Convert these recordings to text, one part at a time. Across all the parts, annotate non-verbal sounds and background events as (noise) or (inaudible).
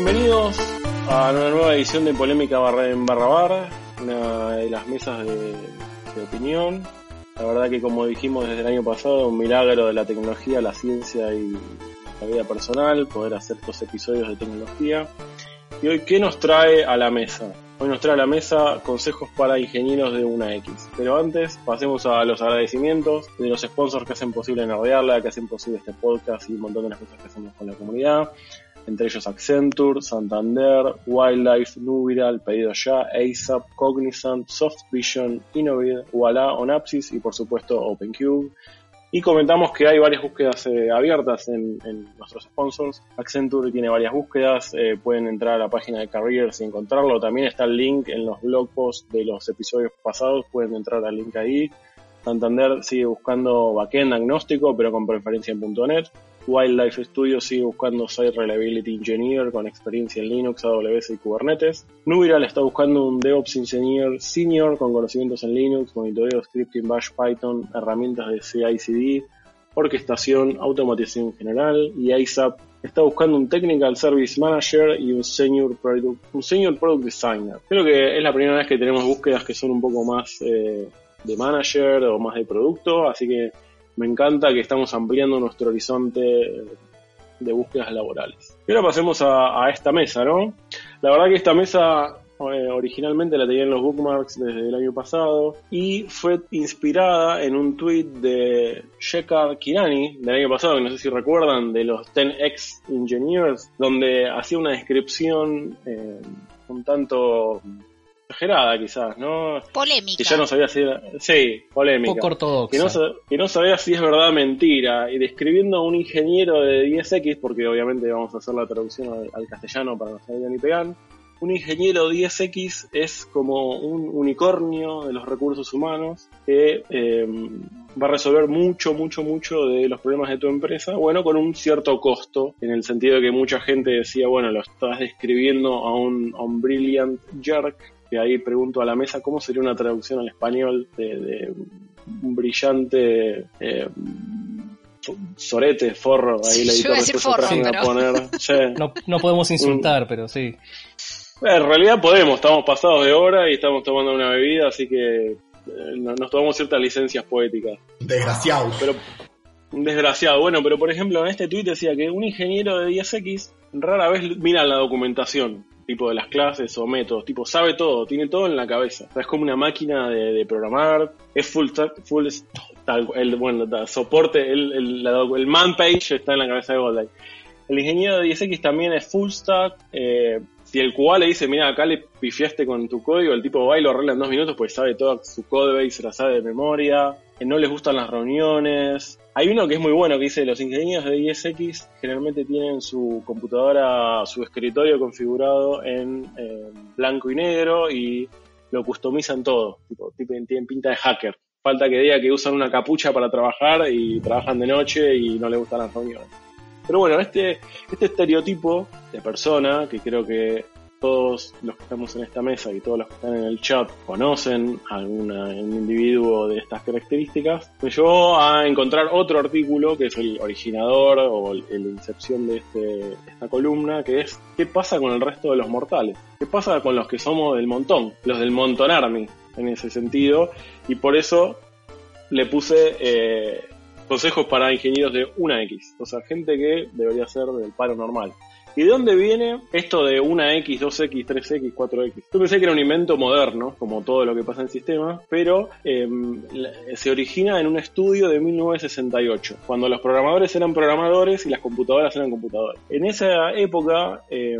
Bienvenidos a una nueva edición de Polémica barra en barra bar, una de las mesas de, opinión. La verdad que como dijimos desde el año pasado, un milagro de la tecnología, la ciencia y la vida personal, poder hacer estos episodios de tecnología. Y hoy, ¿qué nos trae a la mesa? Hoy nos trae a la mesa consejos para ingenieros de una X. Pero antes, pasemos a los agradecimientos de los sponsors que hacen posible Nerdearla, que hacen posible este podcast y un montón de las cosas que hacemos con la comunidad. Entre ellos Accenture, Santander, Wildlife, Nubiral, Pedido Ya, ASAP, Cognizant, Softvision, Innovid, Walla, Onapsis y por supuesto OpenCube. Y comentamos que hay varias búsquedas eh, abiertas en, nuestros sponsors. Accenture tiene varias búsquedas, eh, pueden entrar a la página de Careers y encontrarlo. También está el link en los blog posts de los episodios pasados, pueden entrar al link ahí. Santander sigue buscando backend agnóstico, pero con preferencia en .NET. Wildlife Studio sigue buscando Site Reliability Engineer con experiencia en Linux, AWS y Kubernetes. Nubiral está buscando un DevOps Engineer Senior con conocimientos en Linux, monitoreo, scripting, Bash, Python, herramientas de CI/CD, orquestación, automatización en general y ASAP está buscando un Technical Service Manager y un Senior Product, un senior product Designer. Creo que es la primera vez que tenemos búsquedas que son un poco más eh, de manager o más de producto, así que me encanta que estamos ampliando nuestro horizonte de búsquedas laborales. Y ahora pasemos a, esta mesa, ¿no? La verdad que esta mesa eh, originalmente la tenía en los bookmarks desde el año pasado y fue inspirada en un tweet de Shekar Kirani del año pasado, que no sé si recuerdan, de los 10X Engineers, donde hacía una descripción eh, un tanto exagerada quizás, ¿no? Polémica. Que ya no sabía si era... Sí, polémica. Poco ortodoxa. Que no, que no sabía si es verdad o mentira. Y describiendo a un ingeniero de 10X, porque obviamente vamos a hacer la traducción al, al castellano para no saber ni pegan. Un ingeniero 10X es como un unicornio de los recursos humanos que eh, va a resolver mucho, mucho, mucho de los problemas de tu empresa, bueno, con un cierto costo, en el sentido de que mucha gente decía, bueno, lo estás describiendo a un, a un brilliant jerk, que ahí pregunto a la mesa cómo sería una traducción al español de, de un brillante eh, sorete, forro, ahí la editor después forro, va a poner. Sí. No, no podemos insultar, pero sí. En realidad podemos, estamos pasados de hora y estamos tomando una bebida, así que eh, nos tomamos ciertas licencias poéticas. Desgraciado. Pero, desgraciado, bueno, pero por ejemplo en este tweet decía que un ingeniero de 10X rara vez mira la documentación, tipo de las clases o métodos, tipo sabe todo, tiene todo en la cabeza. Es como una máquina de, programar, es full, full el, bueno, tal, soporte, el, el, el man page está en la cabeza de Goldline. El ingeniero de 10X también es full stack, eh, si el QA le dice, mira, acá le pifiaste con tu código, el tipo va y lo arregla en dos minutos, pues sabe toda su codebase, se la sabe de memoria, no les gustan las reuniones. Hay uno que es muy bueno que dice, los ingenieros de 10X generalmente tienen su computadora, su escritorio configurado en eh, blanco y negro y lo customizan todo, tipo, tienen pinta de hacker. Falta que diga que usan una capucha para trabajar y trabajan de noche y no les gustan las reuniones. Pero bueno, este, este estereotipo de persona, que creo que todos los que estamos en esta mesa y todos los que están en el chat conocen a alguna, un individuo de estas características, me llevó a encontrar otro artículo que es el originador o la incepción de, este, esta columna, que es ¿qué pasa con el resto de los mortales? ¿Qué pasa con los que somos del montón? Los del Monton Army, en ese sentido, y por eso le puse... Eh, consejos para ingenieros de una X, o sea, gente que debería ser del paro normal. ¿Y de dónde viene esto de una X, 2X, 3X, 4X? Yo pensé que era un invento moderno, como todo lo que pasa en sistemas, pero eh, se origina en un estudio de 1968, cuando los programadores eran programadores y las computadoras eran computadoras. En esa época, eh,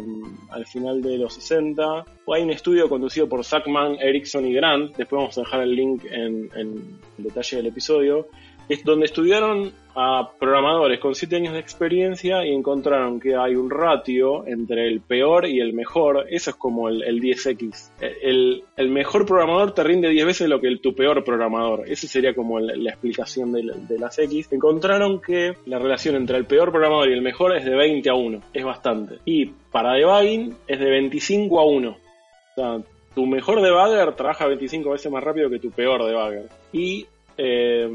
al final de los 60, hay un estudio conducido por Sackman, Erickson y Grant, después vamos a dejar el link en, detalle del episodio, es donde estudiaron a programadores con 7 años de experiencia y encontraron que hay un ratio entre el peor y el mejor. Eso es como el, el 10x. El, el, mejor programador te rinde 10 veces lo que el, tu peor programador. Esa sería como la explicación de, de, las X. Encontraron que la relación entre el peor programador y el mejor es de 20 a 1. Es bastante. Y para debugging es de 25 a 1. O sea, tu mejor debugger trabaja 25 veces más rápido que tu peor debugger. Y eh,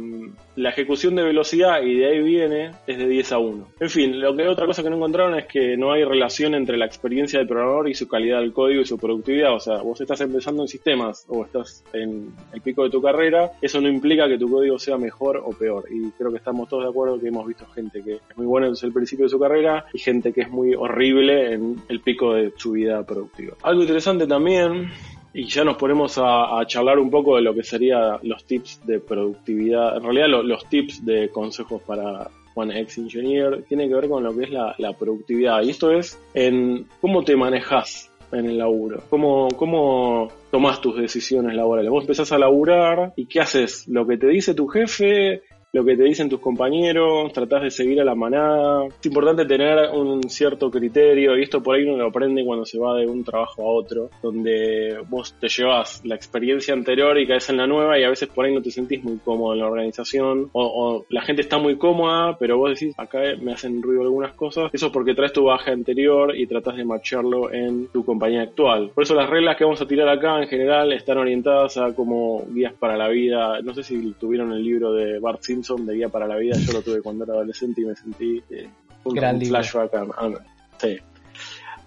la ejecución de velocidad, y de ahí viene, es de 10 a 1. En fin, lo que otra cosa que no encontraron es que no hay relación entre la experiencia del programador y su calidad del código y su productividad. O sea, vos estás empezando en sistemas o estás en el pico de tu carrera, eso no implica que tu código sea mejor o peor. Y creo que estamos todos de acuerdo que hemos visto gente que es muy buena desde el principio de su carrera y gente que es muy horrible en el pico de su vida productiva. Algo interesante también y ya nos ponemos a, charlar un poco de lo que serían los tips de productividad. En realidad, los tips de consejos para One Ex Engineer tiene que ver con lo que es la, productividad. Y esto es en cómo te manejas en el laburo. Cómo, cómo tomas tus decisiones laborales. Vos empezás a laburar y ¿qué haces? Lo que te dice tu jefe, lo que te dicen tus compañeros, tratás de seguir a la manada. Es importante tener un cierto criterio y esto por ahí uno lo aprende cuando se va de un trabajo a otro, donde vos te llevas la experiencia anterior y caes en la nueva y a veces por ahí no te sentís muy cómodo en la organización o, la gente está muy cómoda, pero vos decís, acá me hacen ruido algunas cosas. Eso es porque traes tu baja anterior y tratás de marcharlo en tu compañía actual. Por eso las reglas que vamos a tirar acá en general están orientadas a como guías para la vida. No sé si tuvieron el libro de Bart Simpson de Guía para la Vida, yo lo tuve cuando era adolescente y me sentí eh, un, flashback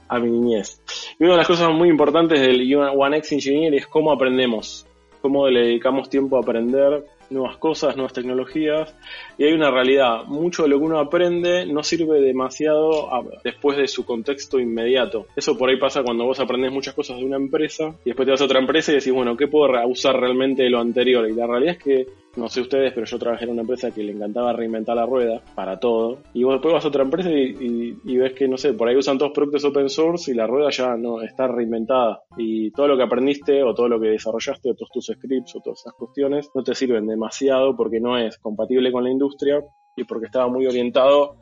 a, mi niñez. Y una de las cosas muy importantes del One X Engineer es cómo aprendemos, cómo le dedicamos tiempo a aprender nuevas cosas, nuevas tecnologías, y hay una realidad, mucho de lo que uno aprende no sirve demasiado después de su contexto inmediato. Eso por ahí pasa cuando vos aprendes muchas cosas de una empresa y después te vas a otra empresa y decís, bueno, ¿qué puedo usar realmente de lo anterior? Y la realidad es que no sé ustedes, pero yo trabajé en una empresa que le encantaba reinventar la rueda para todo. Y vos después vas a otra empresa y, ves que, no sé, por ahí usan todos productos open source y la rueda ya no está reinventada. Y todo lo que aprendiste o todo lo que desarrollaste o todos tus scripts o todas esas cuestiones no te sirven demasiado porque no es compatible con la industria y porque estaba muy orientado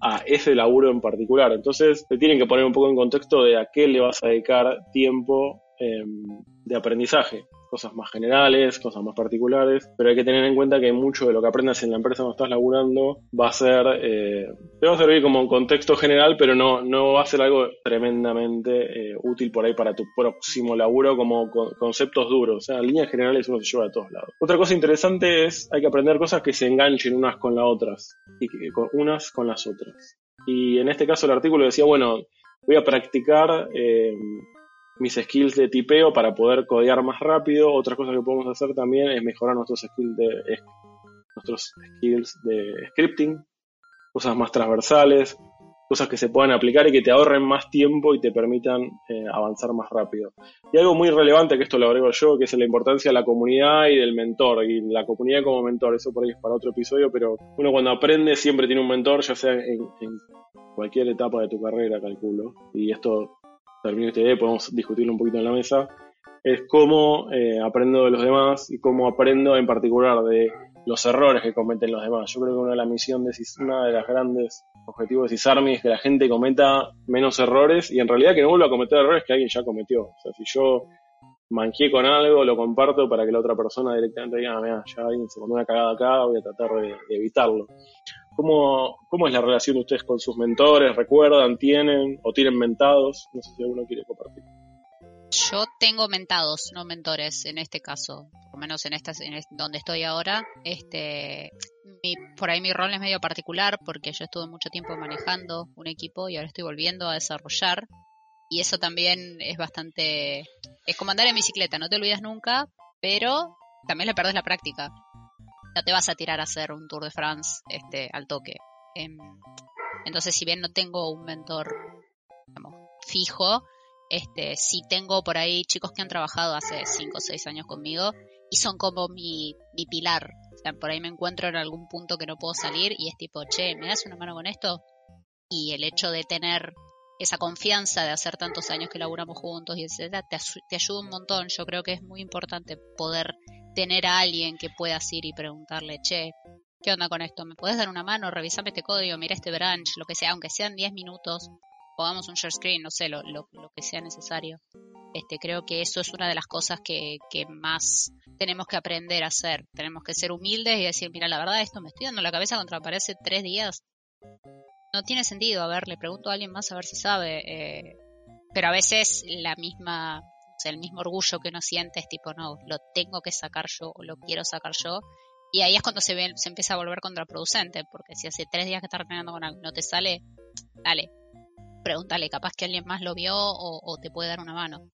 a ese laburo en particular. Entonces te tienen que poner un poco en contexto de a qué le vas a dedicar tiempo em, de aprendizaje cosas más generales, cosas más particulares, pero hay que tener en cuenta que mucho de lo que aprendas en la empresa donde estás laburando va a ser, eh, te va a servir como un contexto general, pero no, no va a ser algo tremendamente eh, útil por ahí para tu próximo laburo como conceptos duros. O sea, en líneas generales uno se lleva de todos lados. Otra cosa interesante es, hay que aprender cosas que se enganchen unas con las otras y con unas con las otras. Y en este caso el artículo decía, bueno, voy a practicar eh, mis skills de tipeo para poder codear más rápido. Otra cosa que podemos hacer también es mejorar nuestros skills de, nuestros skills de scripting, cosas más transversales, cosas que se puedan aplicar y que te ahorren más tiempo y te permitan eh, avanzar más rápido. Y algo muy relevante, que esto lo agrego yo, que es la importancia de la comunidad y del mentor, y la comunidad como mentor, eso por ahí es para otro episodio, pero uno cuando aprende siempre tiene un mentor, ya sea en, en cualquier etapa de tu carrera, calculo, y esto termine esta idea podemos discutirlo un poquito en la mesa, es cómo eh, aprendo de los demás y cómo aprendo en particular de los errores que cometen los demás. Yo creo que una de las misiones de una de las grandes objetivos de CISARMI es que la gente cometa menos errores y en realidad que no vuelva a cometer errores que alguien ya cometió. O sea, si yo manqué con algo, lo comparto para que la otra persona directamente diga, ah, mira, ya alguien se pone una cagada acá, voy a tratar de evitarlo. ¿Cómo, ¿Cómo es la relación de ustedes con sus mentores? ¿Recuerdan, tienen o tienen mentados? No sé si alguno quiere compartir. Yo tengo mentados, no mentores en este caso, por lo menos en esta, en donde estoy ahora. Este, por ahí mi rol es medio particular porque yo estuve mucho tiempo manejando un equipo y ahora estoy volviendo a desarrollar. Y eso también es bastante, es como andar en bicicleta, no te olvidas nunca, pero también le perdes la práctica no te vas a tirar a hacer un Tour de France este, al toque. Em, entonces, si bien no tengo un mentor fijo, este, sí tengo por ahí chicos que han trabajado hace 5 o 6 años conmigo y son como mi, mi pilar. O sea, por ahí me encuentro en algún punto que no puedo salir y es tipo, che, ¿me das una mano con esto? Y el hecho de tener esa confianza de hacer tantos años que laburamos juntos y etcétera, te, te ayuda un montón. Yo creo que es muy importante poder tener a alguien que puedas ir y preguntarle, che, ¿qué onda con esto? ¿Me puedes dar una mano? Revisame este código, mira este branch, lo que sea, aunque sean 10 minutos, pongamos un share screen, no sé, lo, lo, que sea necesario. Este, creo que eso es una de las cosas que, que más tenemos que aprender a hacer. Tenemos que ser humildes y decir, mira, la verdad, esto me estoy dando la cabeza contra la pared hace tres días. No tiene sentido. A ver, le pregunto a alguien más a ver si sabe. Eh, pero a veces la misma el mismo orgullo que uno siente es tipo, no, lo tengo que sacar yo o lo quiero sacar yo. Y ahí es cuando se, ve, se empieza a volver contraproducente, porque si hace tres días que estás renegando con algo y no te sale, dale, pregúntale, capaz que alguien más lo vio o, te puede dar una mano.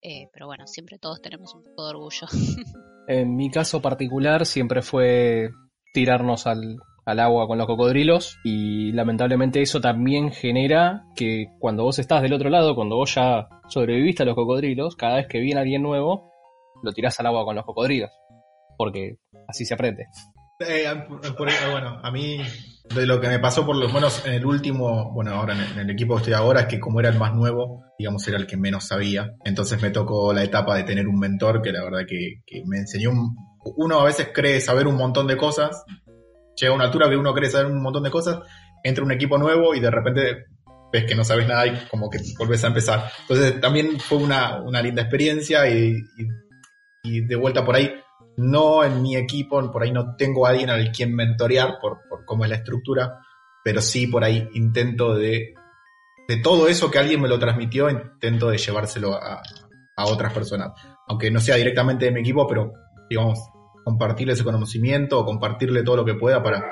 Eh, pero bueno, siempre todos tenemos un poco de orgullo. (laughs) en mi caso particular siempre fue tirarnos al, al agua con los cocodrilos y lamentablemente eso también genera que cuando vos estás del otro lado, cuando vos ya sobreviviste a los cocodrilos, cada vez que viene alguien nuevo, lo tirás al agua con los cocodrilos porque así se aprende. Eh, bueno, a mí de lo que me pasó por lo menos en el último, bueno, ahora en el, equipo que estoy ahora, es que como era el más nuevo, digamos, era el que menos sabía. Entonces me tocó la etapa de tener un mentor que la verdad que, me enseñó, uno a veces cree saber un montón de cosas, llega a una altura que uno cree saber un montón de cosas, entra un equipo nuevo y de repente ves que no sabes nada y como que volvés a empezar. Entonces también fue una, linda experiencia y, y de vuelta por ahí no en mi equipo, por ahí no tengo a alguien al quien mentorear por, cómo es la estructura, pero sí por ahí intento de, de todo eso que alguien me lo transmitió, intento de llevárselo a, otras personas. Aunque no sea directamente de mi equipo, pero digamos, compartirle ese conocimiento o compartirle todo lo que pueda para,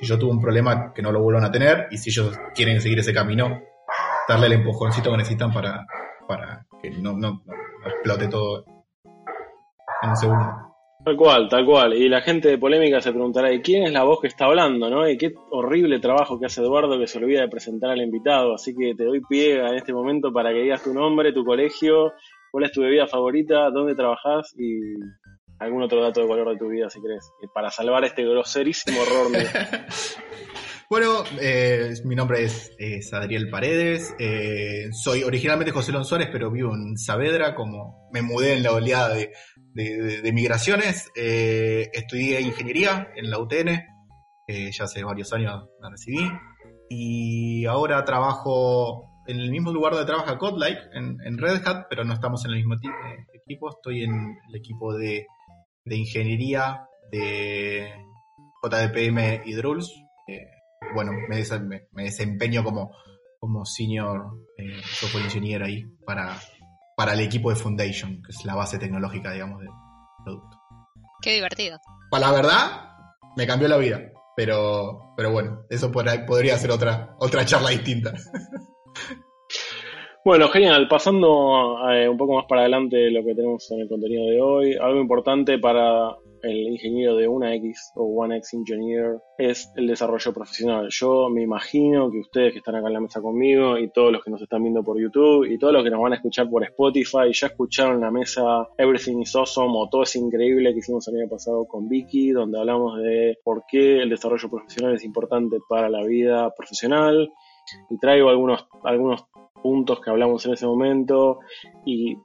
si yo tuve un problema, que no lo vuelvan a tener y si ellos quieren seguir ese camino, darle el empujoncito que necesitan para, para que no, no explote todo en un segundo. Tal cual, tal cual. Y la gente de polémica se preguntará, ¿y quién es la voz que está hablando? ¿no? Y qué horrible trabajo que hace Eduardo que se olvida de presentar al invitado. Así que te doy pie en este momento para que digas tu nombre, tu colegio, cuál es tu bebida favorita, dónde trabajas y algún otro dato de color de tu vida si querés. Para salvar este groserísimo error. (laughs) Bueno, eh, mi nombre es, Adriel Paredes. Eh, soy originalmente José Lonzores, pero vivo en Saavedra, como me mudé en la oleada de, de, migraciones. Eh, estudié ingeniería en la UTN, ya hace varios años la recibí. Y ahora trabajo en el mismo lugar donde trabaja Godlike, en, Red Hat, pero no estamos en el mismo equipo. Estoy en el equipo de, ingeniería de JDPM y Druls bueno, me, desempeño como, como senior eh, software engineer ahí para, para el equipo de Foundation, que es la base tecnológica, digamos, del producto. Qué divertido. Para la verdad, me cambió la vida. Pero, pero bueno, eso podría ser otra, otra charla distinta. (laughs) Bueno, genial. Pasando eh, un poco más para adelante lo que tenemos en el contenido de hoy, algo importante para el ingeniero de una X o One X Engineer es el desarrollo profesional. Yo me imagino que ustedes que están acá en la mesa conmigo y todos los que nos están viendo por YouTube y todos los que nos van a escuchar por Spotify ya escucharon la mesa Everything is Awesome o Todo es Increíble que hicimos el año pasado con Vicky, donde hablamos de por qué el desarrollo profesional es importante para la vida profesional y traigo algunos, algunos puntos que hablamos en ese momento. Y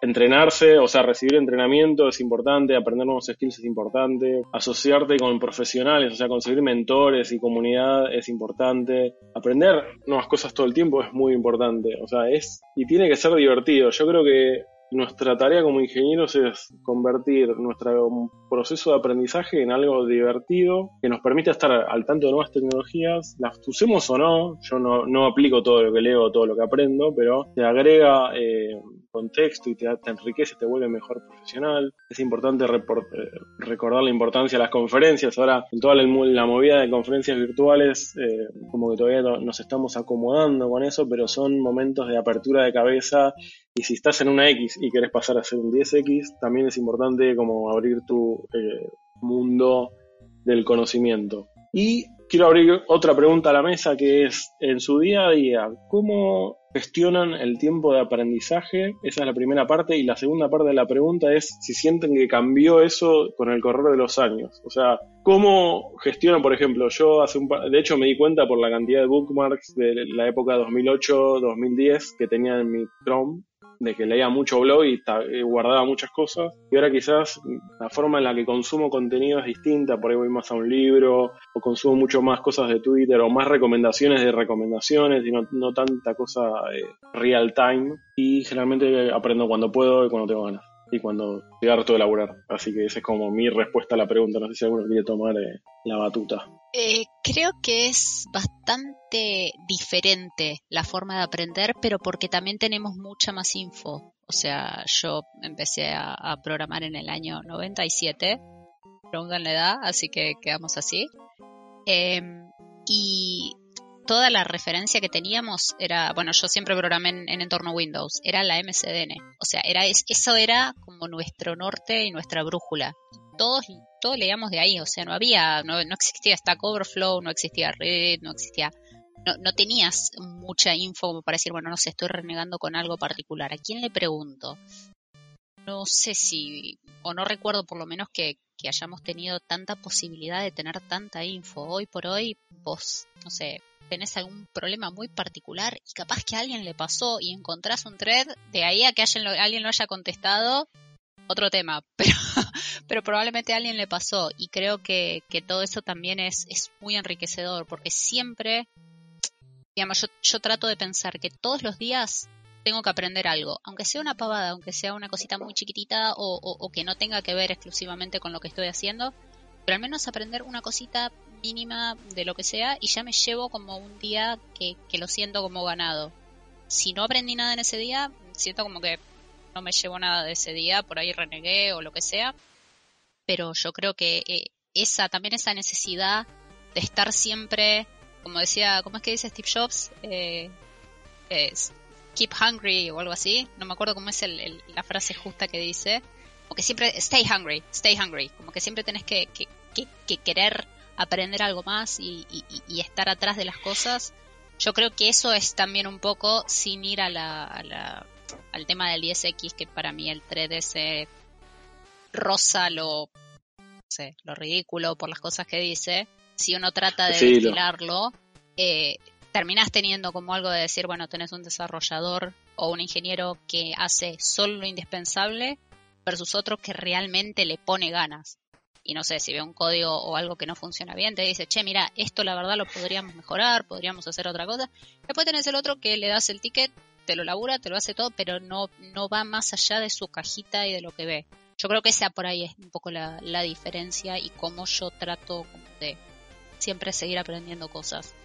entrenarse, o sea, recibir entrenamiento es importante, aprender nuevos skills es importante, asociarte con profesionales, o sea, conseguir mentores y comunidad es importante, aprender nuevas cosas todo el tiempo es muy importante, o sea, es y tiene que ser divertido. Yo creo que nuestra tarea como ingenieros es convertir nuestro proceso de aprendizaje en algo divertido que nos permita estar al tanto de nuevas tecnologías, las usemos o no, yo no, no aplico todo lo que leo, todo lo que aprendo, pero te agrega eh, contexto y te, te, enriquece, te vuelve mejor profesional. Es importante eh, recordar la importancia de las conferencias. Ahora, en toda la, movida de conferencias virtuales, eh, como que todavía nos estamos acomodando con eso, pero son momentos de apertura de cabeza. Y si estás en una X y quieres pasar a ser un 10X, también es importante como abrir tu eh, mundo del conocimiento. Y quiero abrir otra pregunta a la mesa que es, en su día a día, ¿cómo gestionan el tiempo de aprendizaje? Esa es la primera parte. Y la segunda parte de la pregunta es si sienten que cambió eso con el correr de los años. O sea, ¿cómo gestionan, por ejemplo, yo hace un par, de hecho me di cuenta por la cantidad de bookmarks de la época 2008-2010 que tenía en mi Chrome de que leía mucho blog y, guardaba muchas cosas. Y ahora quizás la forma en la que consumo contenido es distinta, por ahí voy más a un libro o consumo mucho más cosas de Twitter o más recomendaciones de recomendaciones y no, tanta cosa eh, real time. Y generalmente aprendo cuando puedo y cuando tengo ganas y cuando estoy harto de laburar. Así que esa es como mi respuesta a la pregunta. No sé si alguno quiere tomar eh, la batuta. Eh, creo que es bastante diferente la forma de aprender, pero porque también tenemos mucha más info. O sea, yo empecé a, programar en el año 97 preguntan la edad, así que quedamos así. Em, y toda la referencia que teníamos era, bueno, yo siempre programé en, entorno Windows, era la MCDN. O sea, era eso era como nuestro norte y nuestra brújula. Todos, todos leíamos de ahí, o sea, no había, no, no existía Stack Overflow, no existía Reddit, no existía no, no, tenías mucha info para decir, bueno, no sé, estoy renegando con algo particular. ¿A quién le pregunto? No sé si, o no recuerdo por lo menos que, que hayamos tenido tanta posibilidad de tener tanta info. Hoy por hoy, vos, no sé, tenés algún problema muy particular y capaz que a alguien le pasó y encontrás un thread, de ahí a que alguien lo, haya contestado, otro tema, (laughs) pero, pero probablemente a alguien le pasó y creo que, que todo eso también es, es muy enriquecedor porque siempre Digamos, yo, trato de pensar que todos los días tengo que aprender algo, aunque sea una pavada, aunque sea una cosita muy chiquitita o, que no tenga que ver exclusivamente con lo que estoy haciendo, pero al menos aprender una cosita mínima de lo que sea y ya me llevo como un día que, lo siento como ganado. Si no aprendí nada en ese día, siento como que no me llevo nada de ese día, por ahí renegué o lo que sea, pero yo creo que eh, esa también esa necesidad de estar siempre como decía, ¿cómo es que dice Steve Jobs? Eh, keep hungry o algo así. No me acuerdo cómo es la frase justa que dice. Como que siempre, stay hungry, stay hungry. Como que siempre tenés que, querer aprender algo más y, estar atrás de las cosas. Yo creo que eso es también un poco sin ir a la, al tema del 10X, que para mí el 3DS rosa lo, no sé, lo ridículo por las cosas que dice si uno trata de destilarlo, eh, terminás teniendo como algo de decir, bueno, tenés un desarrollador o un ingeniero que hace solo lo indispensable versus otro que realmente le pone ganas. Y no sé, si ve un código o algo que no funciona bien, te dice, che, mira, esto la verdad lo podríamos mejorar, podríamos hacer otra cosa. Después tenés el otro que le das el ticket, te lo labura, te lo hace todo, pero no, no va más allá de su cajita y de lo que ve. Yo creo que esa por ahí es un poco la, la diferencia y cómo yo trato de siempre seguir aprendiendo cosas.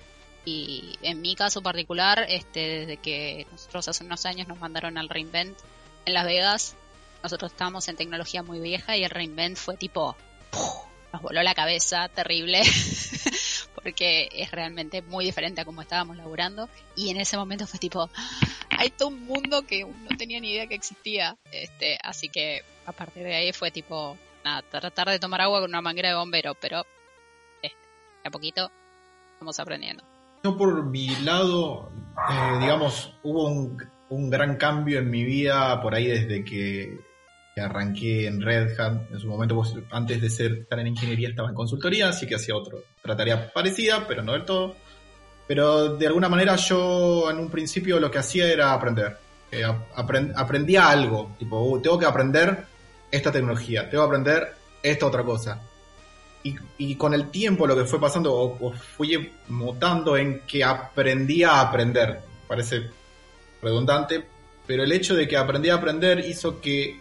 Y en mi caso particular, este, desde que nosotros hace unos años nos mandaron al Reinvent en Las Vegas, nosotros estábamos en tecnología muy vieja y el Reinvent fue tipo, nos voló la cabeza, terrible, (laughs) porque es realmente muy diferente a cómo estábamos laburando. Y en ese momento fue tipo, hay todo un mundo que no tenía ni idea que existía. Este, así que a partir de ahí fue tipo, nada, tratar de tomar agua con una manguera de bombero, pero a poquito vamos aprendiendo. Yo por mi lado, eh, digamos, hubo un, gran cambio en mi vida por ahí desde que, arranqué en Red Hat. En su momento, antes de ser, estar en ingeniería, estaba en consultoría, así que hacía otro, otra tarea parecida, pero no del todo. Pero de alguna manera yo en un principio lo que hacía era aprender. Eh, aprendía algo, tipo, uh, tengo que aprender esta tecnología, tengo que aprender esta otra cosa y, con el tiempo lo que fue pasando, o, fui mutando en que aprendí a aprender. Parece redundante, pero el hecho de que aprendí a aprender hizo que,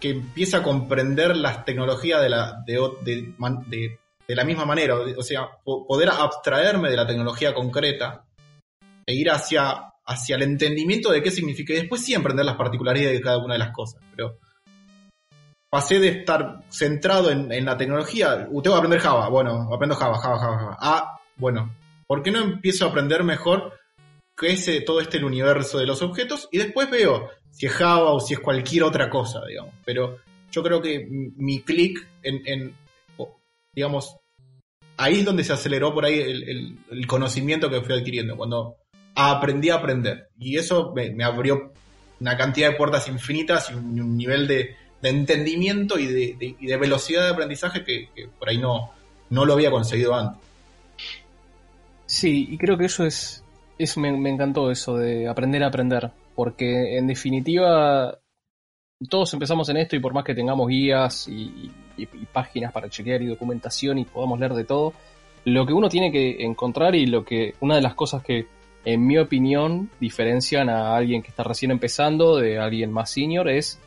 que empiece a comprender las tecnologías de la, de, de, la misma manera. O sea, poder abstraerme de la tecnología concreta e ir hacia, hacia el entendimiento de qué significa. Y después sí aprender las particularidades de cada una de las cosas. Pero pasé de estar centrado en, la tecnología, uh, tengo que aprender Java, bueno, aprendo Java, Java, Java, Java. Ah, bueno, ¿por qué no empiezo a aprender mejor ese, todo este universo de los objetos? Y después veo si es Java o si es cualquier otra cosa, digamos. Pero yo creo que mi clic en, digamos, ahí es donde se aceleró por ahí el, conocimiento que fui adquiriendo, cuando aprendí a aprender. Y eso me, abrió una cantidad de puertas infinitas y un nivel de, de entendimiento y de, velocidad de aprendizaje que, por ahí no, no lo había conseguido antes. Sí, y creo que eso es, eso me, encantó eso de aprender a aprender, porque en definitiva todos empezamos en esto y por más que tengamos guías y, páginas para chequear y documentación y podamos leer de todo, lo que uno tiene que encontrar y lo que una de las cosas que en mi opinión diferencian a alguien que está recién empezando de alguien más senior es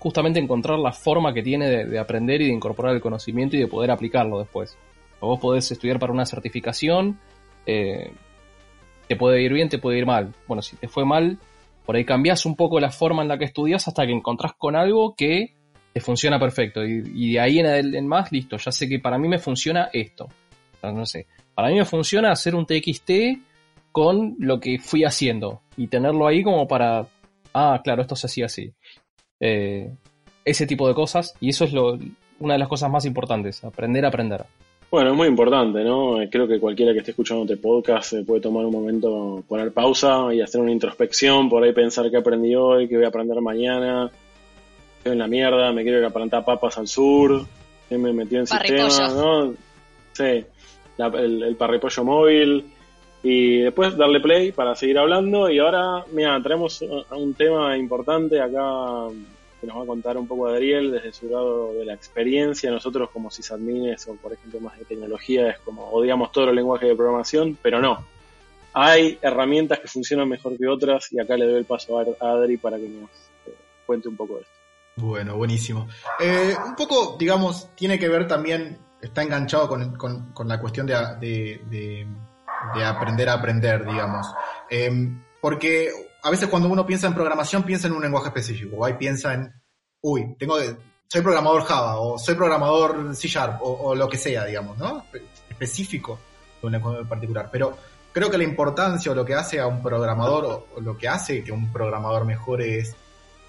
justamente encontrar la forma que tiene de, aprender y de incorporar el conocimiento y de poder aplicarlo después. Vos podés estudiar para una certificación, eh, te puede ir bien, te puede ir mal. Bueno, si te fue mal, por ahí cambias un poco la forma en la que estudias hasta que encontrás con algo que te funciona perfecto. Y, de ahí en, más, listo, ya sé que para mí me funciona esto. no sé, para mí me funciona hacer un TXT con lo que fui haciendo y tenerlo ahí como para, ah, claro, esto se hacía así. Eh, ese tipo de cosas y eso es lo, una de las cosas más importantes, aprender a aprender. Bueno, es muy importante, ¿no? Creo que cualquiera que esté escuchando este podcast puede tomar un momento, poner pausa y hacer una introspección, por ahí pensar qué aprendí hoy, qué voy a aprender mañana, estoy en la mierda, me quiero ir a plantar papas al sur, me metió en sistema, ¿no? Sí, el, el parripollo móvil, y después darle play para seguir hablando. Y ahora, mira, traemos un tema importante acá que nos va a contar un poco Adriel desde su lado de la experiencia. Nosotros como sysadmines o por ejemplo más de tecnología es como odiamos todo el lenguaje de programación, pero no. Hay herramientas que funcionan mejor que otras y acá le doy el paso a Adri para que nos eh, cuente un poco de esto. Bueno, buenísimo. Eh, un poco, digamos, tiene que ver también, está enganchado con, la cuestión de, aprender a aprender, digamos. Em, porque a veces cuando uno piensa en programación, piensa en un lenguaje específico. O ahí piensa en, uy, tengo, soy programador Java, o soy programador C Sharp, o, lo que sea, digamos, ¿no? Específico de un lenguaje particular. Pero creo que la importancia o lo que hace a un programador, o, lo que hace que un programador mejore es,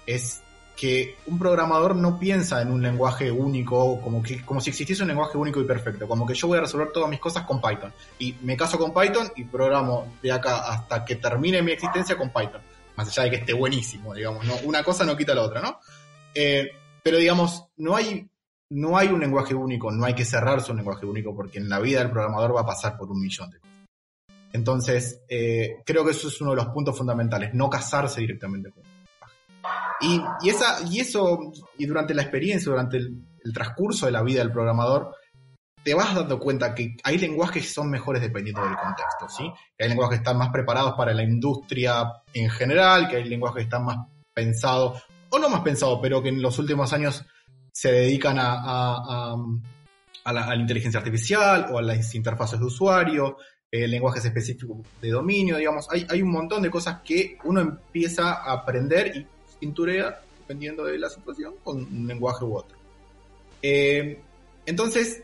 es que un programador no piensa en un lenguaje único, como, que, como si existiese un lenguaje único y perfecto, como que yo voy a resolver todas mis cosas con Python. Y me caso con Python y programo de acá hasta que termine mi existencia con Python. Más allá de que esté buenísimo, digamos, ¿no? Una cosa no quita la otra, ¿no? Eh, pero digamos, no hay, no hay un lenguaje único, no hay que cerrarse un lenguaje único, porque en la vida del programador va a pasar por un millón de cosas. Entonces, eh, creo que eso es uno de los puntos fundamentales, no casarse directamente con y, esa, y eso, y durante la experiencia, durante el, transcurso de la vida del programador, te vas dando cuenta que hay lenguajes que son mejores dependiendo del contexto, ¿sí? Que hay lenguajes que están más preparados para la industria en general, que hay lenguajes que están más pensados, o no más pensados, pero que en los últimos años se dedican a, a, a, la, inteligencia artificial o a las interfaces de usuario, eh, lenguajes específicos de dominio, digamos. Hay, hay un montón de cosas que uno empieza a aprender y pinturea, dependiendo de la situación, con un lenguaje u otro. Eh, entonces,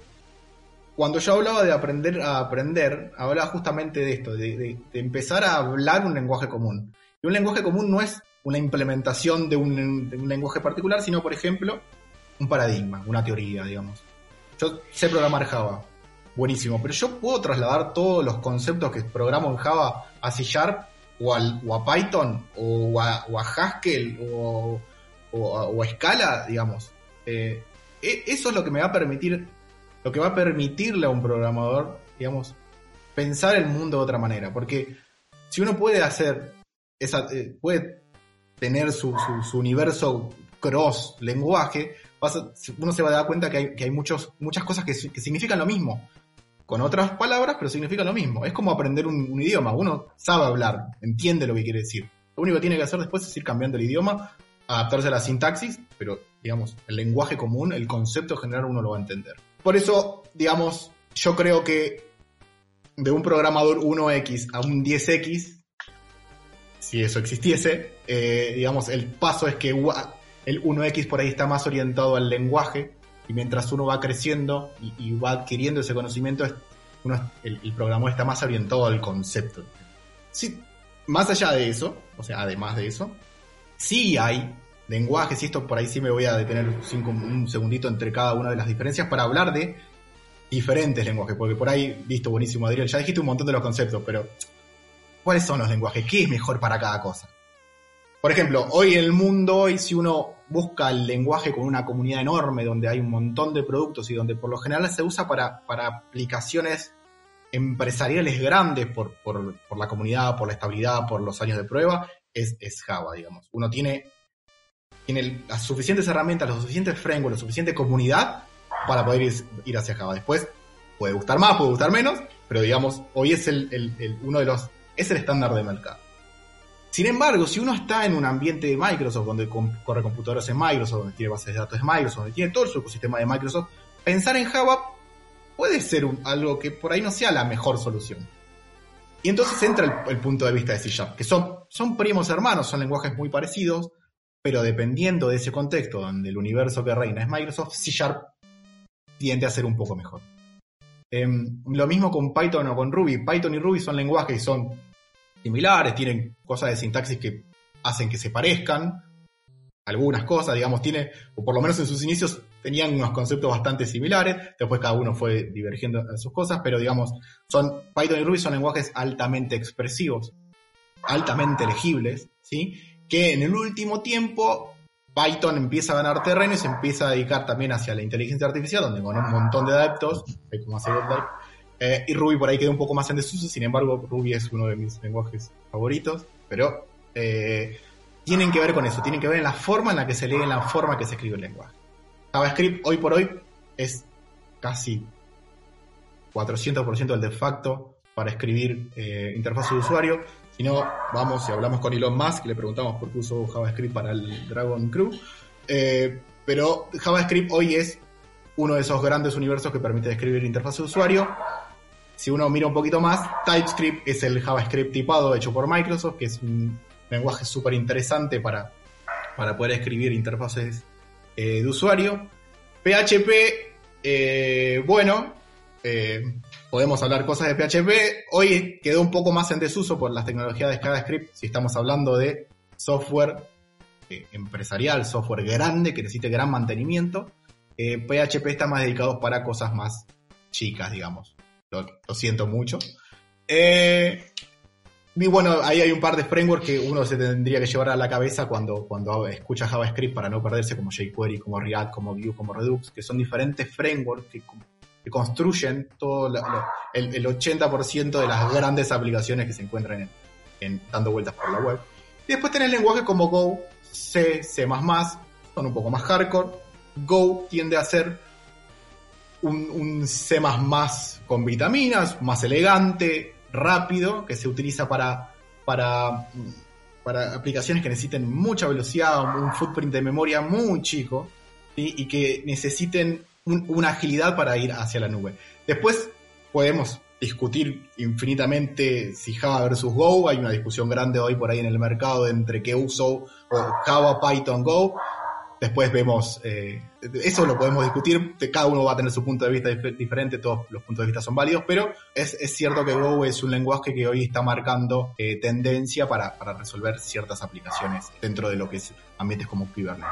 cuando yo hablaba de aprender a aprender, hablaba justamente de esto, de, empezar a hablar un lenguaje común. Y un lenguaje común no es una implementación de un, de un, lenguaje particular, sino, por ejemplo, un paradigma, una teoría, digamos. Yo sé programar Java, buenísimo, pero yo puedo trasladar todos los conceptos que programo en Java a C Sharp o, a Python o a, Haskell o, a Scala, digamos. Eh, e, eso es lo que me va a permitir, lo que va a permitirle a un programador, digamos, pensar el mundo de otra manera. Porque si uno puede hacer, esa, eh, puede tener su, su, universo cross lenguaje, uno se va a dar cuenta que hay, que hay muchos, muchas cosas que, que significan lo mismo con otras palabras, pero significa lo mismo. Es como aprender un, idioma. Uno sabe hablar, entiende lo que quiere decir. Lo único que tiene que hacer después es ir cambiando el idioma, adaptarse a la sintaxis, pero digamos, el lenguaje común, el concepto general uno lo va a entender. Por eso, digamos, yo creo que de un programador 1X a un 10X, si eso existiese, eh, digamos, el paso es que el 1X por ahí está más orientado al lenguaje y mientras uno va creciendo y, va adquiriendo ese conocimiento, uno, el, el, programador está más orientado al concepto. Sí, más allá de eso, o sea, además de eso, sí hay lenguajes, y esto por ahí sí me voy a detener cinco, un segundito entre cada una de las diferencias para hablar de diferentes lenguajes, porque por ahí, listo, buenísimo, Adriel, ya dijiste un montón de los conceptos, pero ¿cuáles son los lenguajes? ¿Qué es mejor para cada cosa? Por ejemplo, hoy en el mundo, hoy si uno busca el lenguaje con una comunidad enorme, donde hay un montón de productos y donde por lo general se usa para, para aplicaciones empresariales grandes por, por, por, la comunidad, por la estabilidad, por los años de prueba, es, Java, digamos. Uno tiene, tiene las suficientes herramientas, los suficientes frameworks, la suficiente comunidad para poder ir, hacia Java. Después puede gustar más, puede gustar menos, pero digamos, hoy es el, el uno de los, es el estándar de mercado. Sin embargo, si uno está en un ambiente de Microsoft, donde corre computadoras en Microsoft, donde tiene bases de datos de Microsoft, donde tiene todo su ecosistema de Microsoft, pensar en Java puede ser algo que por ahí no sea la mejor solución. Y entonces entra el, punto de vista de C Sharp, que son, primos hermanos, son lenguajes muy parecidos, pero dependiendo de ese contexto donde el universo que reina es Microsoft, C Sharp tiende a ser un poco mejor. Em, lo mismo con Python o con Ruby. Python y Ruby son lenguajes que son similares, tienen cosas de sintaxis que hacen que se parezcan, algunas cosas, digamos, tiene, o por lo menos en sus inicios tenían unos conceptos bastante similares, después cada uno fue divergiendo en sus cosas, pero digamos, son, Python y Ruby son lenguajes altamente expresivos, altamente legibles, ¿sí? Que en el último tiempo Python empieza a ganar terreno y se empieza a dedicar también hacia la inteligencia artificial, donde con un montón de adeptos, como hace eh, y Ruby por ahí queda un poco más en desuso, sin embargo, Ruby es uno de mis lenguajes favoritos, pero eh, tienen que ver con eso, tienen que ver en la forma en la que se lee, en la forma en que se escribe el lenguaje. JavaScript hoy por hoy es casi 400% del de facto para escribir eh, interfaz de usuario. Si no, vamos y hablamos con Elon Musk, le preguntamos por qué usó JavaScript para el Dragon Crew. Eh, pero JavaScript hoy es uno de esos grandes universos que permite escribir interfaz de usuario. Si uno mira un poquito más, TypeScript es el JavaScript tipado hecho por Microsoft, que es un lenguaje súper interesante para, para poder escribir interfaces eh, de usuario. PHP, eh, bueno, eh, podemos hablar cosas de PHP. Hoy quedó un poco más en desuso por las tecnologías de JavaScript, si estamos hablando de software empresarial, software grande que necesite gran mantenimiento. PHP está más dedicado para cosas más chicas, digamos. Lo, siento mucho. Eh, y bueno, ahí hay un par de frameworks que uno se tendría que llevar a la cabeza cuando, cuando escucha JavaScript para no perderse, como jQuery, como React, como Vue, como Redux, que son diferentes frameworks que, construyen todo el, 80% de las grandes aplicaciones que se encuentran en, dando vueltas por la web. Y después tenés lenguajes como Go, C, C++, son un poco más hardcore. Go tiende a ser un, un C++ con vitaminas, más elegante, rápido, que se utiliza para, para, aplicaciones que necesiten mucha velocidad, un footprint de memoria muy chico, y que necesiten una agilidad para ir hacia la nube. Después podemos discutir infinitamente si Java versus Go, hay una discusión grande hoy por ahí en el mercado entre qué uso Java, Python, Go, Después vemos, eh, eso lo podemos discutir, cada uno va a tener su punto de vista diferente, todos los puntos de vista son válidos, pero es, cierto que Go es un lenguaje que hoy está marcando eh, tendencia para, resolver ciertas aplicaciones dentro de lo que es ambientes como Kubernetes.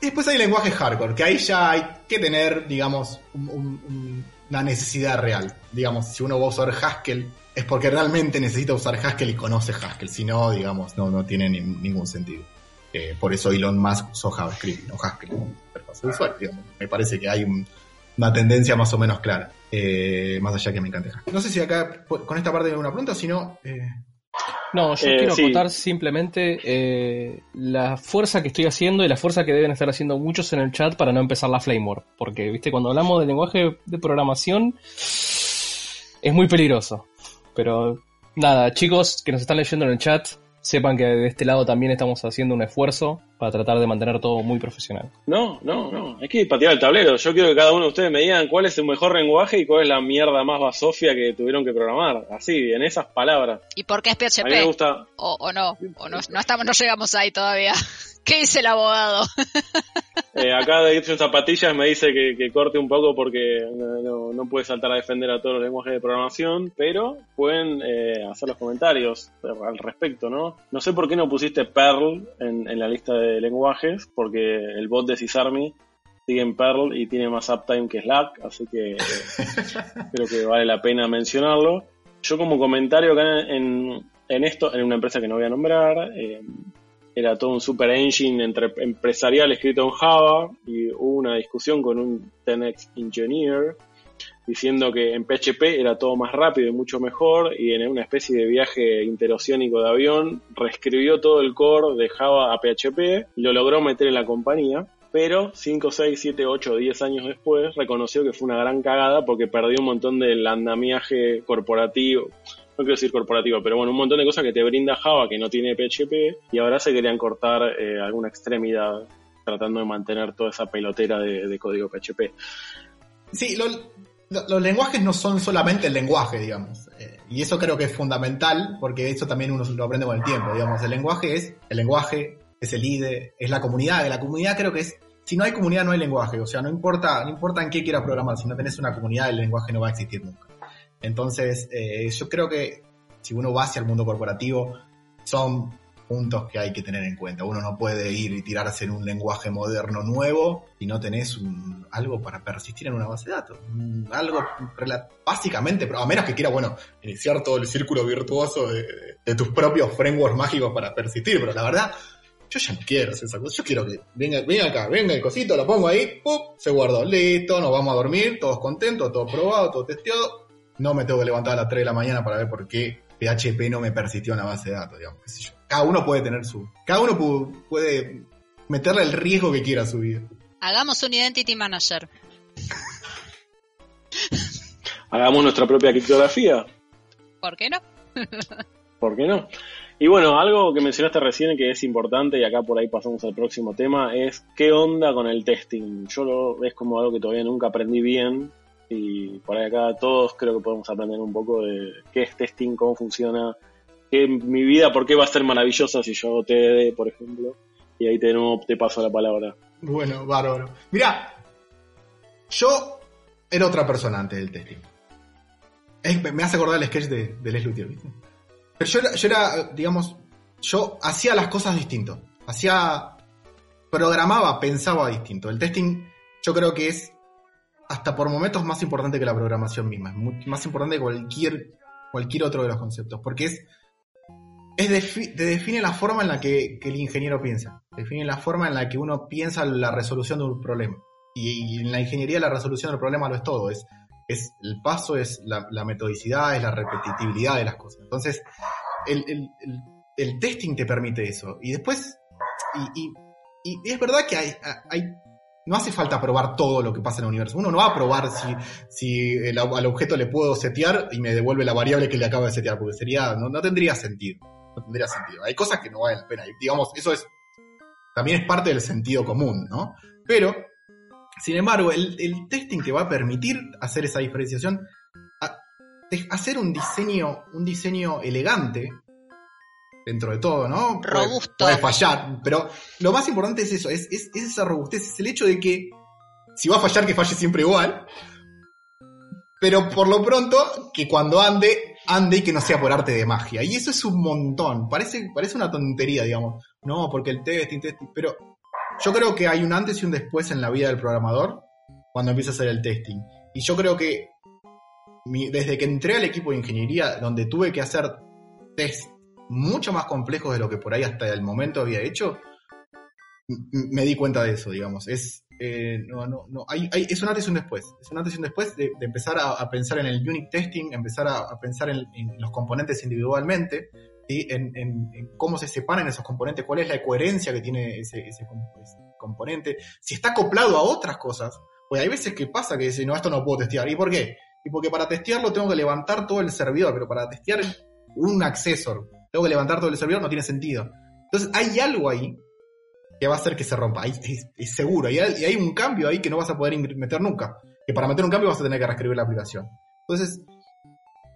Y después hay lenguaje hardcore, que ahí ya hay que tener, digamos, una necesidad real. Digamos, si uno va a usar Haskell, es porque realmente necesita usar Haskell y conoce Haskell, si no, digamos, no, no tiene ningún sentido. Eh, por eso Elon Musk usó JavaScript, no Haskell de usuario. Me parece que hay una tendencia más o menos clara, eh, más allá que me encante No sé si acá con esta parte hay una pregunta, si no... Eh, no, yo quiero contar simplemente la fuerza que estoy haciendo y la fuerza que deben estar haciendo muchos en el chat para no empezar la Flame War. Porque, viste, cuando hablamos de lenguaje de programación es muy peligroso. Pero nada, chicos que nos están leyendo en el chat, sepan que de este lado también estamos haciendo un esfuerzo para tratar de mantener todo muy profesional. No, no, no, hay que patear el tablero. Yo quiero que cada uno de ustedes me digan cuál es el mejor lenguaje y cuál es la mierda más basofia que tuvieron que programar. Así, en esas palabras. ¿Y por qué es PHP? gusta... O, no, o no, no, estamos, no llegamos ahí todavía. ¿Qué dice el abogado? (laughs) Eh, acá de en Zapatillas me dice que, corte un poco porque no, puede saltar a defender a todos los lenguajes de programación, pero pueden eh, hacer los comentarios al respecto, ¿no? No sé por qué no pusiste Perl en, la lista de lenguajes, porque el bot de Cisarmi sigue en Perl y tiene más uptime que Slack, así que eh, (laughs) creo que vale la pena mencionarlo. Yo como comentario acá en, en esto, en una empresa que no voy a nombrar, era todo un super engine empresarial escrito en Java y hubo una discusión con un 10x engineer diciendo que en PHP era todo más rápido y mucho mejor y en una especie de viaje interoceánico de avión reescribió todo el core de Java a PHP lo logró meter en la compañía pero 5, 6, 7, 8, 10 años después reconoció que fue una gran cagada porque perdió un montón del andamiaje corporativo, no quiero decir corporativo, pero bueno, un montón de cosas que te brinda Java que no tiene PHP y ahora se querían cortar eh, alguna extremidad tratando de mantener toda esa pelotera de, código PHP. Sí, los lenguajes no son solamente el lenguaje, digamos. Eh, y eso creo que es fundamental porque eso también uno lo aprende con el tiempo, digamos. El lenguaje es el lenguaje es el IDE, es la comunidad. La comunidad creo que es, si no hay comunidad no hay lenguaje, o sea, no importa, no importa en qué quieras programar, si no tenés una comunidad el lenguaje no va a existir nunca. Entonces, eh, yo creo que si uno va hacia el mundo corporativo, son puntos que hay que tener en cuenta. Uno no puede ir y tirarse en un lenguaje moderno nuevo si no tenés algo para persistir en una base de datos. Algo básicamente, a menos que quiera, bueno, iniciar todo el círculo virtuoso de, tus propios frameworks mágicos para persistir, pero la verdad, yo ya no quiero hacer esa cosa. Yo quiero que venga, venga acá, venga el cosito, lo pongo ahí, ¡pum! se guardó, listo, nos vamos a dormir, todos contentos, todo probado, todo testeado. No me tengo que levantar a las 3 de la mañana para ver por qué PHP no me persistió en la base de datos, digamos, qué sé yo. Cada uno puede tener su. Cada uno puede meterle el riesgo que quiera a su vida. Hagamos un Identity Manager. (laughs) Hagamos nuestra propia criptografía. ¿Por qué no? (laughs) ¿Por qué no? Y bueno, algo que mencionaste recién que es importante, y acá por ahí pasamos al próximo tema, es qué onda con el testing. Yo lo, es como algo que todavía nunca aprendí bien, y por acá todos creo que podemos aprender un poco de qué es testing, cómo funciona, qué mi vida, por qué va a ser maravillosa si yo hago TDD, por ejemplo. Y ahí te, te paso la palabra. Bueno, bárbaro. Mira, yo era otra persona antes del testing. me hace acordar el sketch de, de Leslie ¿viste? Pero yo era, yo era, digamos, yo hacía las cosas distinto. Hacía, programaba, pensaba distinto. El testing yo creo que es hasta por momentos más importante que la programación misma, es más importante que cualquier, cualquier otro de los conceptos, porque es, es te define la forma en la que, el ingeniero piensa, define la forma en la que uno piensa la resolución de un problema. Y, en la ingeniería la resolución del problema lo es todo, es, es el paso, es la, metodicidad, es la repetitividad de las cosas. Entonces, el, el, testing te permite eso. Y después, y, y es verdad que hay, hay no hace falta probar todo lo que pasa en el universo. Uno no va a probar si, si al objeto le puedo setear y me devuelve la variable que le acabo de setear, porque sería, no, tendría sentido. No tendría sentido. Hay cosas que no valen la pena. Digamos, eso es, también es parte del sentido común, ¿no? Pero, sin embargo, el, testing te va a permitir hacer esa diferenciación, hacer un diseño, un diseño elegante, dentro de todo, ¿no? Robusto. Puede, fallar, pero lo más importante es eso, es, esa robustez, es el hecho de que si va a fallar, que falle siempre igual, pero por lo pronto, que cuando ande, ande y que no sea por arte de magia. Y eso es un montón, parece, parece una tontería, digamos, no, porque el testing, testing, pero yo creo que hay un antes y un después en la vida del programador cuando empieza a hacer el testing. Y yo creo que desde que entré al equipo de ingeniería, donde tuve que hacer test mucho más complejos de lo que por ahí hasta el momento había hecho, me di cuenta de eso, digamos. Es, eh, no, no, no, hay, es un antes después. Es un antes después de, empezar a, pensar en el unit testing, empezar a, pensar en, los componentes individualmente, y en, cómo se separan esos componentes, cuál es la coherencia que tiene ese, ese, componente, si está acoplado a otras cosas. Pues hay veces que pasa que dice, no, esto no puedo testear. ¿Y por qué? Y porque para testearlo tengo que levantar todo el servidor, pero para testear un accesor que levantar todo el servidor, no tiene sentido. Entonces hay algo ahí que va a hacer que se rompa, es, seguro, y hay, hay, un cambio ahí que no vas a poder meter nunca, que para meter un cambio vas a tener que reescribir la aplicación. Entonces,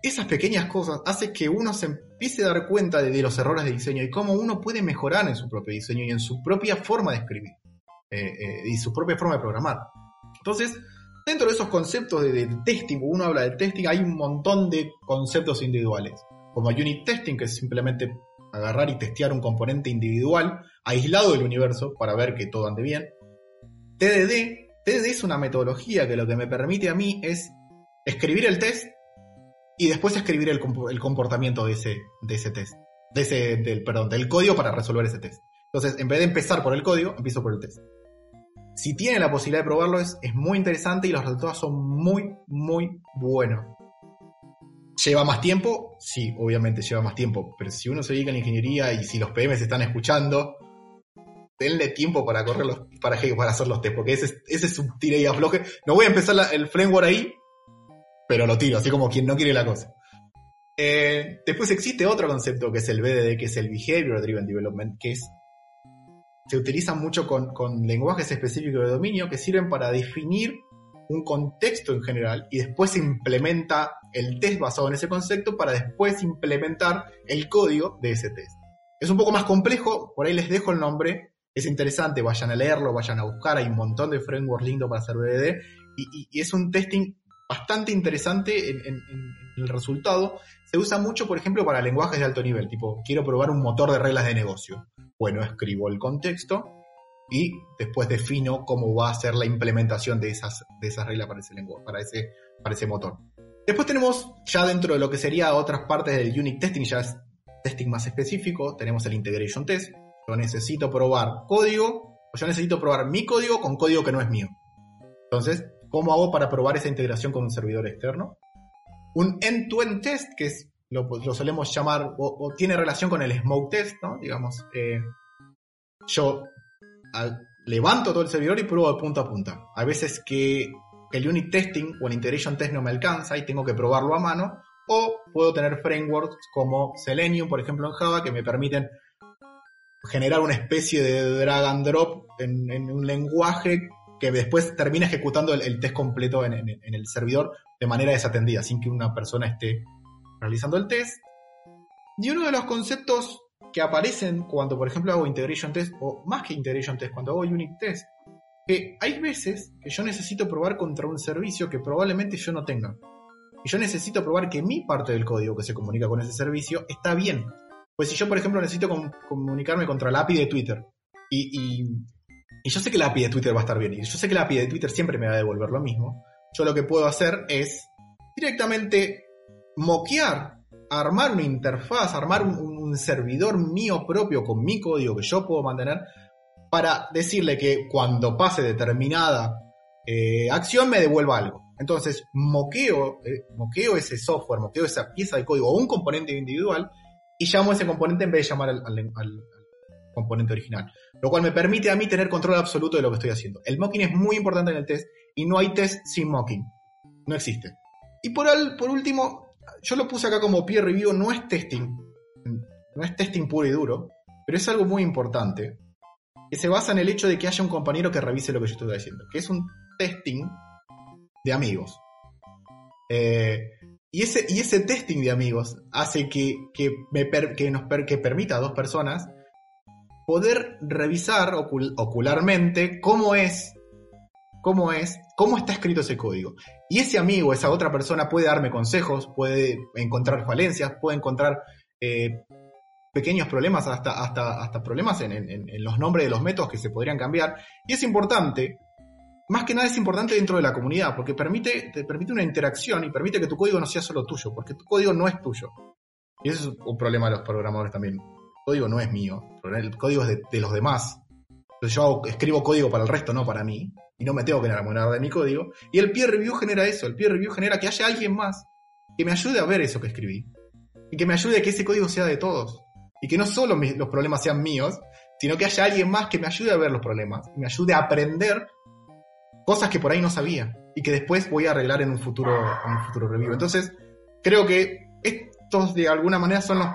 esas pequeñas cosas hacen que uno se empiece a dar cuenta de, los errores de diseño y cómo uno puede mejorar en su propio diseño y en su propia forma de escribir eh, eh, y su propia forma de programar. Entonces, dentro de esos conceptos de, de testing, uno habla de testing, hay un montón de conceptos individuales como unit testing, que es simplemente agarrar y testear un componente individual aislado del universo para ver que todo ande bien. TDD, TDD es una metodología que lo que me permite a mí es escribir el test y después escribir el, comportamiento de ese, de ese test, de ese, del, perdón, del código para resolver ese test. Entonces, en vez de empezar por el código, empiezo por el test. Si tiene la posibilidad de probarlo, es, es muy interesante y los resultados son muy, muy buenos. ¿Lleva más tiempo? Sí, obviamente lleva más tiempo, pero si uno se dedica a la ingeniería y si los PM se están escuchando, denle tiempo para correr para, (laughs) para hacer los test, porque ese, ese es un tira y afloje. No voy a empezar el framework ahí, pero lo tiro, así como quien no quiere la cosa. Eh, después existe otro concepto que es el BDD, que es el Behavior Driven Development, que es se utiliza mucho con, con lenguajes específicos de dominio que sirven para definir un contexto en general y después se implementa el test basado en ese concepto para después implementar el código de ese test. Es un poco más complejo, por ahí les dejo el nombre, es interesante, vayan a leerlo, vayan a buscar, hay un montón de frameworks lindos para hacer BDD y, es un testing bastante interesante en, el resultado. Se usa mucho, por ejemplo, para lenguajes de alto nivel, tipo, quiero probar un motor de reglas de negocio. Bueno, escribo el contexto y después defino cómo va a ser la implementación de esas, de esas reglas para ese, lenguaje, para, ese, para ese motor. Después tenemos ya dentro de lo que sería otras partes del unit testing, ya es testing más específico, tenemos el integration test. Yo necesito probar código, o yo necesito probar mi código con código que no es mío. Entonces, ¿cómo hago para probar esa integración con un servidor externo? Un end-to-end test, que es lo, lo solemos llamar, o, tiene relación con el smoke test, ¿no? Digamos, eh, yo levanto todo el servidor y pruebo de punta a punta. A veces que el unit testing o el integration test no me alcanza y tengo que probarlo a mano, o puedo tener frameworks como Selenium, por ejemplo, en Java, que me permiten generar una especie de drag and drop en, un lenguaje que después termina ejecutando el, test completo en, el servidor de manera desatendida, sin que una persona esté realizando el test. Y uno de los conceptos que aparecen cuando, por ejemplo, hago integration test, o más que integration test, cuando hago unit test, que hay veces que yo necesito probar contra un servicio que probablemente yo no tenga. Y yo necesito probar que mi parte del código que se comunica con ese servicio está bien. Pues si yo, por ejemplo, necesito comunicarme contra la API de Twitter y, yo sé que la API de Twitter va a estar bien y yo sé que la API de Twitter siempre me va a devolver lo mismo, yo lo que puedo hacer es directamente moquear, armar una interfaz, armar un, servidor mío propio con mi código que yo puedo mantener para decirle que cuando pase determinada eh, acción me devuelva algo. Entonces, moqueo, eh, moqueo ese software, moqueo esa pieza de código o un componente individual y llamo ese componente en vez de llamar al, componente original. Lo cual me permite a mí tener control absoluto de lo que estoy haciendo. El mocking es muy importante en el test y no hay test sin mocking. No existe. Y por, por último, yo lo puse acá como peer review, no es testing. No es testing puro y duro, pero es algo muy importante. Que se basa en el hecho de que haya un compañero que revise lo que yo estoy haciendo. Que es un testing de amigos. Eh, y, ese, y ese testing de amigos hace que, que nos que permita a dos personas poder revisar ocularmente cómo es, cómo es, cómo está escrito ese código. Y ese amigo, esa otra persona puede darme consejos, puede encontrar falencias, puede encontrar eh, pequeños problemas, hasta, hasta, hasta problemas en, en, los nombres de los métodos que se podrían cambiar. Y es importante más que nada es importante dentro de la comunidad, porque permite, te permite una interacción y permite que tu código no sea solo tuyo, porque tu código no es tuyo. Y eso es un problema de los programadores también. El código no es mío, el código es de, los demás. Entonces yo escribo código para el resto, no para mí, y no me tengo que enamorar de mi código. Y el peer review genera eso, el peer review genera que haya alguien más que me ayude a ver eso que escribí. Y que me ayude a que ese código sea de todos. Y que no solo los problemas sean míos, sino que haya alguien más que me ayude a ver los problemas, me ayude a aprender cosas que por ahí no sabía y que después voy a arreglar en un futuro, en un futuro review. Entonces, creo que estos de alguna manera son los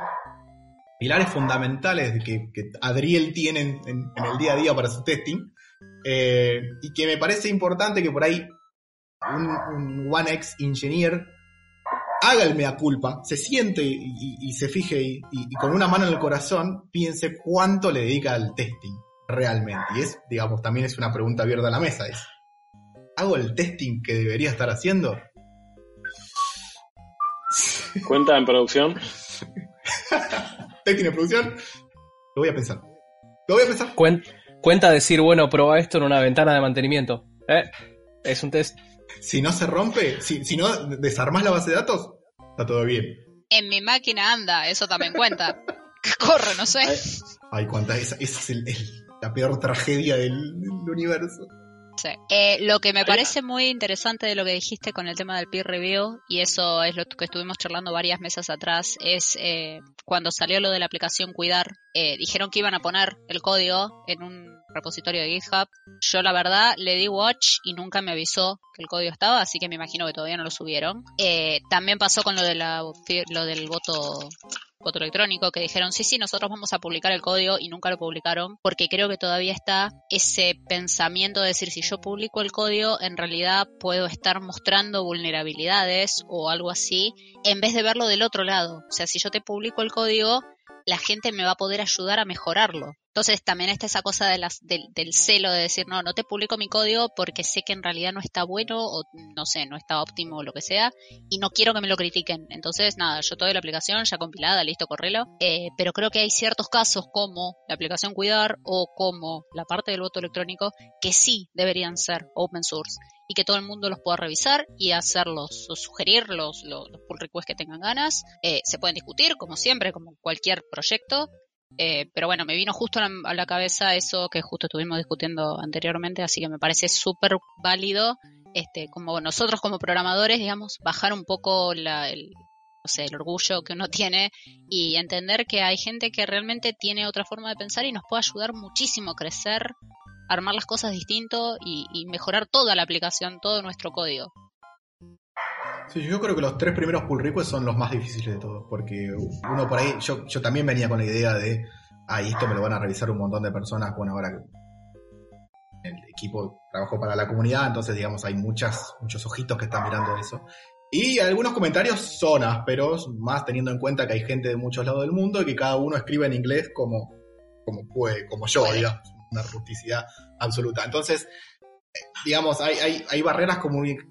pilares fundamentales que, que Adriel tiene en, el día a día para su testing eh, y que me parece importante que por ahí un, One X Engineer haga el mea culpa, se siente y, se fije y, y, con una mano en el corazón piense cuánto le dedica al testing realmente. Y es, digamos, también es una pregunta abierta a la mesa. Es, ¿Hago el testing que debería estar haciendo? ¿Cuenta en producción? (laughs) ¿Testing en producción? Lo voy a pensar. Lo voy a pensar. cuenta decir, bueno, prueba esto en una ventana de mantenimiento. ¿Eh? Es un test. Si no se rompe, si, si no desarmas la base de datos, está todo bien. En mi máquina anda, eso también cuenta. Corre, no sé. Ay, cuánta, esa, esa es la peor tragedia del universo. Eh, lo que me parece muy interesante de lo que dijiste con el tema del peer review, y eso es lo que estuvimos charlando varias mesas atrás, es eh, cuando salió lo de la aplicación Cuidar, eh, dijeron que iban a poner el código en un repositorio de GitHub. Yo la verdad le di watch y nunca me avisó que el código estaba, así que me imagino que todavía no lo subieron. también pasó con lo, de la, lo del voto voto electrónico que dijeron, sí, sí, nosotros vamos a publicar el código y nunca lo publicaron, porque creo que todavía está ese pensamiento de decir, si yo publico el código, en realidad puedo estar mostrando vulnerabilidades o algo así, en vez de verlo del otro lado. O sea, si yo te publico el código, la gente me va a poder ayudar a mejorarlo. Entonces también está esa cosa de las, del, del, celo de decir, no, no te publico mi código porque sé que en realidad no está bueno o no sé, no está óptimo o lo que sea y no quiero que me lo critiquen. Entonces, nada, yo doy la aplicación ya compilada, listo, correlo. Eh, pero creo que hay ciertos casos como la aplicación Cuidar o como la parte del voto electrónico que sí deberían ser open source y que todo el mundo los pueda revisar y hacerlos o sugerir los, los, pull requests que tengan ganas. Eh, se pueden discutir, como siempre, como cualquier proyecto, eh, pero bueno, me vino justo a la, cabeza eso que justo estuvimos discutiendo anteriormente, así que me parece súper válido, este, como nosotros como programadores, digamos, bajar un poco la, el, el orgullo que uno (laughs) tiene y entender que hay gente que realmente tiene otra forma de pensar y nos puede ayudar muchísimo a crecer, armar las cosas distinto y, y mejorar toda la aplicación, todo nuestro código. Sí, yo creo que los tres primeros pull requests son los más difíciles de todos, porque uno por ahí, yo, yo también venía con la idea de, ah, esto me lo van a revisar un montón de personas, bueno, ahora el equipo trabajo para la comunidad, entonces digamos hay muchas, muchos ojitos que están mirando eso. Y algunos comentarios son ásperos, más teniendo en cuenta que hay gente de muchos lados del mundo y que cada uno escribe en inglés como, como puede, como yo, digamos, una rusticidad absoluta. Entonces, digamos, hay, hay, barreras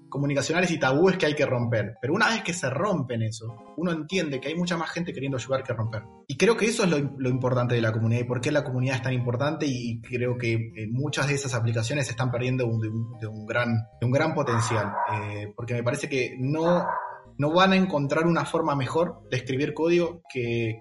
comunicacionales y tabúes que hay que romper. Pero una vez que se rompen eso, uno entiende que hay mucha más gente queriendo ayudar que romper. Y creo que eso es lo, importante de la comunidad y por qué la comunidad es tan importante y creo que eh, muchas de esas aplicaciones se están perdiendo de un, de un gran, de un gran potencial. Eh, porque me parece que no, no van a encontrar una forma mejor de escribir código que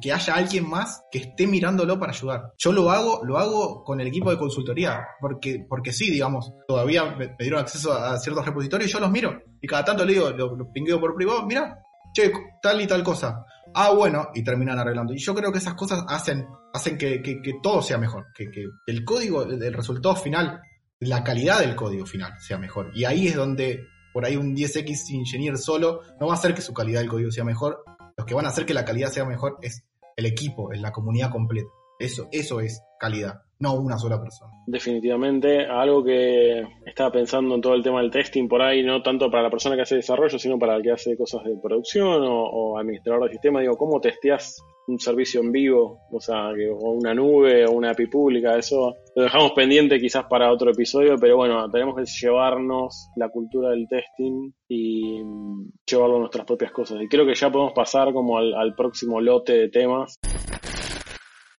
que, haya alguien más que esté mirándolo para ayudar. Yo lo hago, lo hago con el equipo de consultoría, porque, porque sí, digamos, todavía me, dieron acceso a, ciertos repositorios y yo los miro. Y cada tanto le digo, lo, lo pingueo por privado, mira, che, tal y tal cosa. Ah, bueno, y terminan arreglando. Y yo creo que esas cosas hacen, hacen que, todo sea mejor, que, que el código, el resultado final, la calidad del código final sea mejor. Y ahí es donde por ahí un 10X ingeniero solo no va a hacer que su calidad del código sea mejor, los que van a hacer que la calidad sea mejor es el equipo, es la comunidad completa. Eso, eso es calidad, no una sola persona. Definitivamente, algo que estaba pensando en todo el tema del testing por ahí, no tanto para la persona que hace desarrollo, sino para el que hace cosas de producción o, administrador de sistema, digo, ¿cómo testeas un servicio en vivo? O sea, o una nube o una API pública, eso lo dejamos pendiente quizás para otro episodio, pero bueno, tenemos que llevarnos la cultura del testing y llevarlo a nuestras propias cosas. Y creo que ya podemos pasar como al próximo lote de temas.